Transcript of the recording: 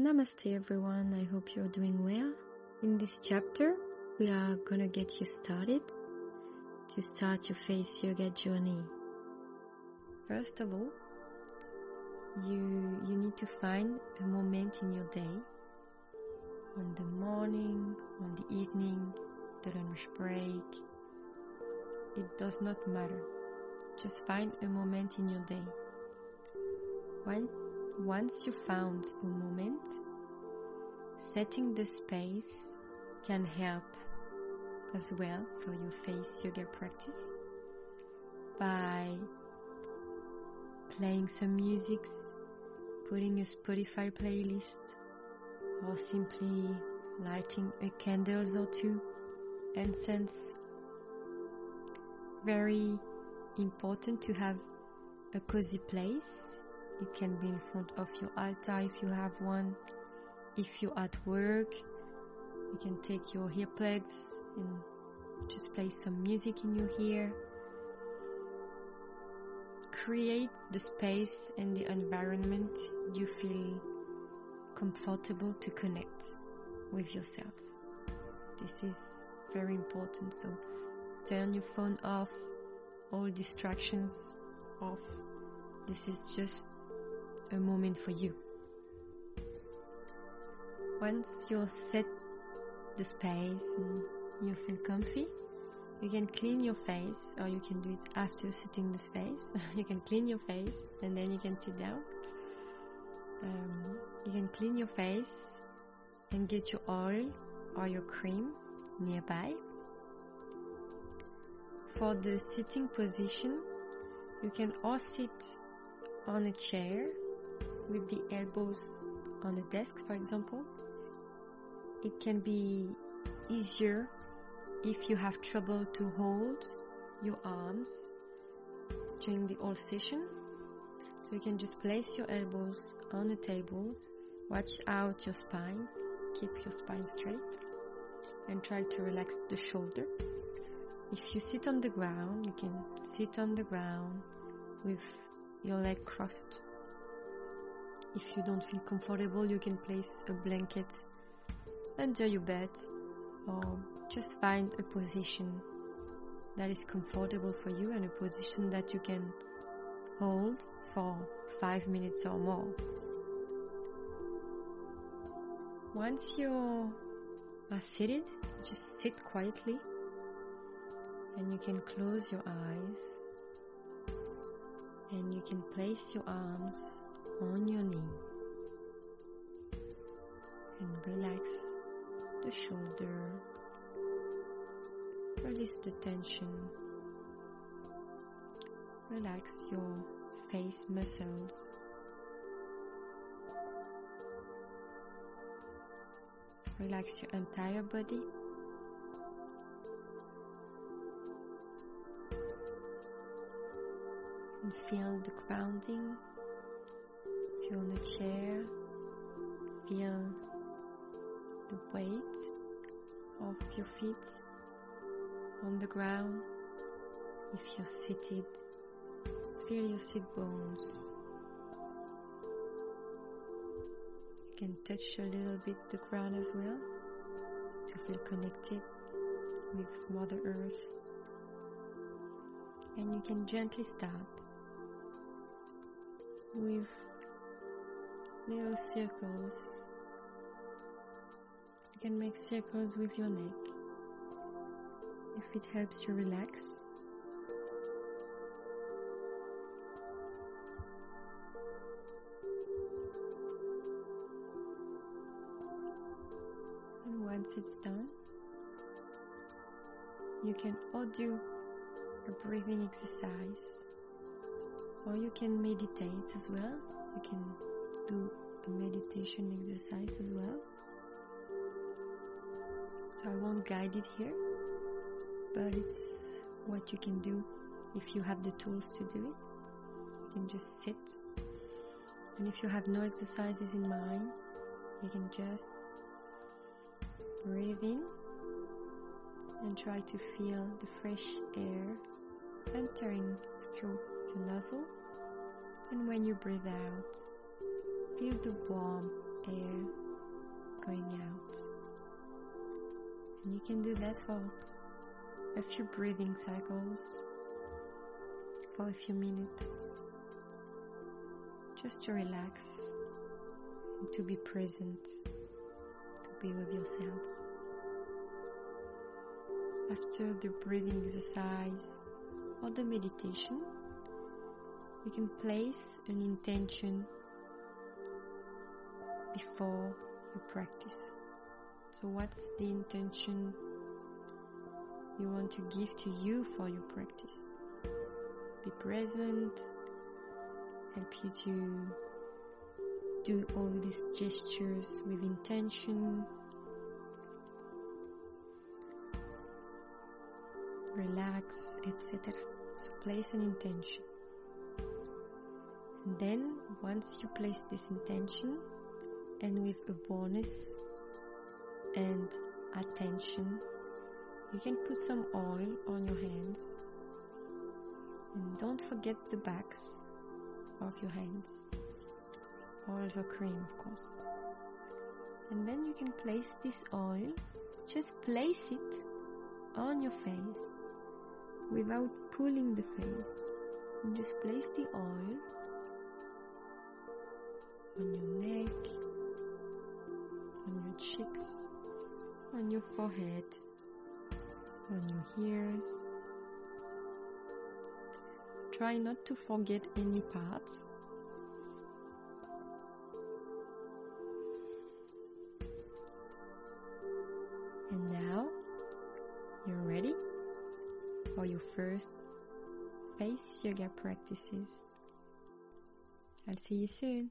Namaste everyone, I hope you're doing well. In this chapter, we are gonna get you started to start your face yoga journey. First of all, you, you need to find a moment in your day, on the morning, on the evening, the lunch break. It does not matter. Just find a moment in your day. When once you found a moment, setting the space can help as well for your face yoga practice by playing some music, putting a Spotify playlist, or simply lighting a candles or two, incense. Very important to have a cozy place it can be in front of your altar if you have one. If you're at work, you can take your earplugs and just play some music in your ear. Create the space and the environment you feel comfortable to connect with yourself. This is very important. So turn your phone off, all distractions off. This is just a moment for you. Once you're set the space and you feel comfy, you can clean your face or you can do it after setting the space. you can clean your face and then you can sit down. Um, you can clean your face and get your oil or your cream nearby. For the sitting position, you can all sit on a chair with the elbows on the desk, for example. It can be easier if you have trouble to hold your arms during the whole session. So you can just place your elbows on the table, watch out your spine, keep your spine straight, and try to relax the shoulder. If you sit on the ground, you can sit on the ground with your leg crossed if you don't feel comfortable, you can place a blanket under your bed or just find a position that is comfortable for you and a position that you can hold for five minutes or more. Once you are seated, just sit quietly and you can close your eyes and you can place your arms on your knee and relax the shoulder, release the tension, relax your face muscles. Relax your entire body. And feel the grounding you're on the chair, feel the weight of your feet on the ground. If you're seated, feel your sit bones. You can touch a little bit the ground as well to feel connected with Mother Earth. And you can gently start with little circles. You can make circles with your neck if it helps you relax. And once it's done, you can or do a breathing exercise or you can meditate as well. You can do a meditation exercise as well. So I won't guide it here, but it's what you can do if you have the tools to do it. You can just sit. And if you have no exercises in mind, you can just breathe in and try to feel the fresh air entering through your nostril. And when you breathe out, Feel the warm air going out. And you can do that for a few breathing cycles, for a few minutes, just to relax and to be present, to be with yourself. After the breathing exercise or the meditation, you can place an intention before you practice. So, what's the intention you want to give to you for your practice? Be present, help you to do all these gestures with intention. Relax, etc. So place an intention. And then once you place this intention and with a bonus and attention, you can put some oil on your hands and don't forget the backs of your hands. Oils or cream, of course. And then you can place this oil, just place it on your face without pulling the face. You just place the oil on your neck, on your cheeks, on your forehead, on your ears. Try not to forget any parts. And now you're ready for your first face yoga practices. I'll see you soon.